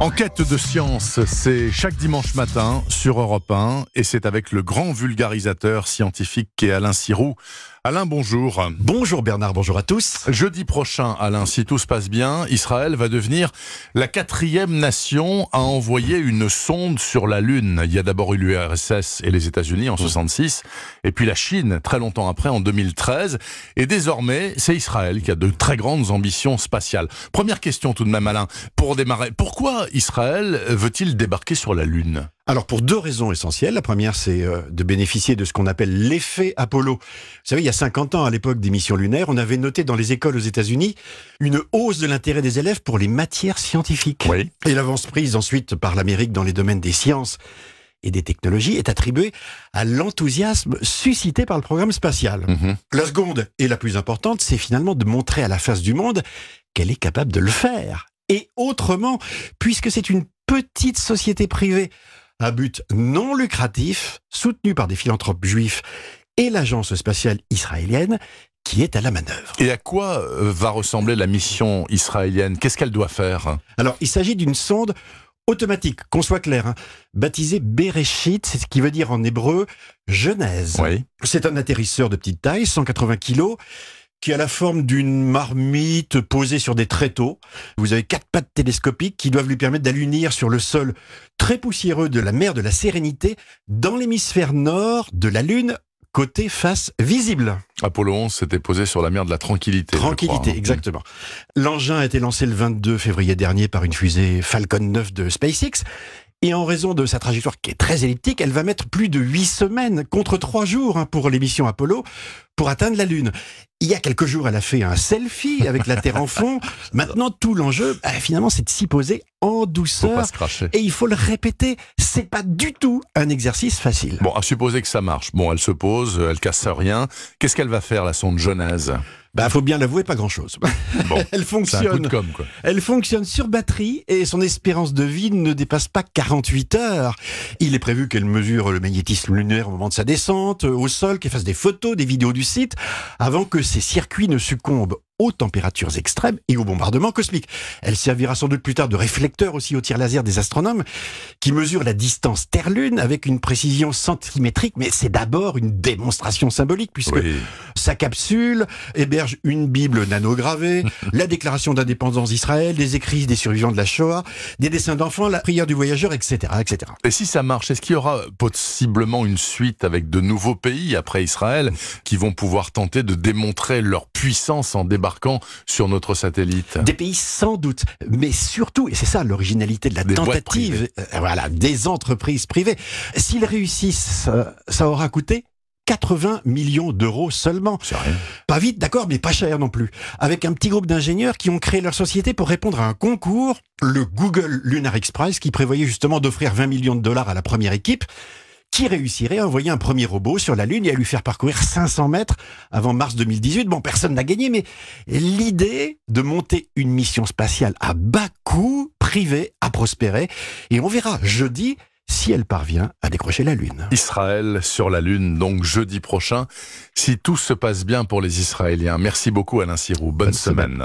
Enquête de science, c'est chaque dimanche matin sur Europe 1 et c'est avec le grand vulgarisateur scientifique qu'est Alain Sirou. Alain, bonjour. Bonjour Bernard, bonjour à tous. Jeudi prochain, Alain, si tout se passe bien, Israël va devenir la quatrième nation à envoyer une sonde sur la Lune. Il y a d'abord eu l'URSS et les États-Unis en 66, et puis la Chine très longtemps après en 2013. Et désormais, c'est Israël qui a de très grandes ambitions spatiales. Première question tout de même, Alain, pour démarrer. Pourquoi Israël veut-il débarquer sur la Lune? Alors pour deux raisons essentielles. La première, c'est euh, de bénéficier de ce qu'on appelle l'effet Apollo. Vous savez, il y a 50 ans, à l'époque des missions lunaires, on avait noté dans les écoles aux États-Unis une hausse de l'intérêt des élèves pour les matières scientifiques. Oui. Et l'avance prise ensuite par l'Amérique dans les domaines des sciences et des technologies est attribuée à l'enthousiasme suscité par le programme spatial. Mhm. La seconde et la plus importante, c'est finalement de montrer à la face du monde qu'elle est capable de le faire. Et autrement, puisque c'est une petite société privée à but non lucratif, soutenue par des philanthropes juifs et l'agence spatiale israélienne, qui est à la manœuvre. Et à quoi euh, va ressembler la mission israélienne? Qu'est-ce qu'elle doit faire? Alors, il s'agit d'une sonde automatique, qu'on soit clair, hein, baptisée Bereshit, c'est ce qui veut dire en hébreu Genèse. Oui. C'est un atterrisseur de petite taille, 180 kilos, qui a la forme d'une marmite posée sur des tréteaux. Vous avez quatre pattes télescopiques qui doivent lui permettre d'allunir sur le sol très poussiéreux de la mer de la Sérénité dans l'hémisphère nord de la Lune, côté face visible. Apollo 11 s'était posé sur la mer de la Tranquillité. Tranquillité, crois. hein. exactement. L'engin a été lancé le 22 février dernier par une fusée Falcon 9 de SpaceX. Et en raison de sa trajectoire qui est très elliptique, elle va mettre plus de 8 semaines contre 3 jours hein, pour l'émission Apollo pour atteindre la Lune. Il y a quelques jours, elle a fait un selfie avec la Terre en fond. Maintenant, tout l'enjeu, bah, finalement, c'est de s'y poser en douceur. pas se cracher. Et il faut le répéter, c'est pas du tout un exercice facile. Bon, à supposer que ça marche. Bon, elle se pose, elle casse rien. Qu'est-ce qu'elle va faire, la sonde Genèse Bah, faut bien l'avouer, pas grand-chose. Bon, Elle fonctionne. de com', quoi. Elle fonctionne sur batterie et son espérance de vie ne dépasse pas 48 heures. Il est prévu qu'elle mesure le magnétisme lunaire au moment de sa descente, euh, au sol, qu'elle fasse des photos, des vidéos du site, avant que ses circuits ne succombent aux températures extrêmes et au bombardement cosmique. Elle servira sans doute plus tard de réflecteur aussi au tir laser des astronomes qui mesurent la distance Terre-Lune avec une précision centimétrique, mais c'est d'abord une démonstration symbolique puisque Oui. sa capsule héberge une Bible nanogravée, la déclaration d'indépendance d'Israël, des écrits des survivants de la Shoah, des dessins d'enfants, la prière du voyageur, etc., etc. Et si ça marche, est-ce qu'il y aura possiblement une suite avec de nouveaux pays après Israël qui vont pouvoir tenter de démontrer leur puissance en débarquant sur notre satellite Des pays sans doute, mais surtout, et c'est ça l'originalité de la Des tentative, euh, voilà, des entreprises privées. S'ils réussissent, euh, ça aura coûté 80 millions d'euros seulement. C'est rien. Pas vite, d'accord, mais pas cher non plus. Avec un petit groupe d'ingénieurs qui ont créé leur société pour répondre à un concours, le Google Lunar Express, qui prévoyait justement d'offrir 20 millions de dollars à la première équipe, qui réussirait à envoyer un premier robot sur la Lune et à lui faire parcourir 500 mètres avant mars 2018. Bon, personne n'a gagné, mais l'idée de monter une mission spatiale à bas coût, privée, a prospéré. Et on verra jeudi si elle parvient à décrocher la Lune. Israël sur la Lune, donc jeudi prochain, si tout se passe bien pour les Israéliens. Merci beaucoup Alain Sirou. Bonne, Bonne semaine. semaine.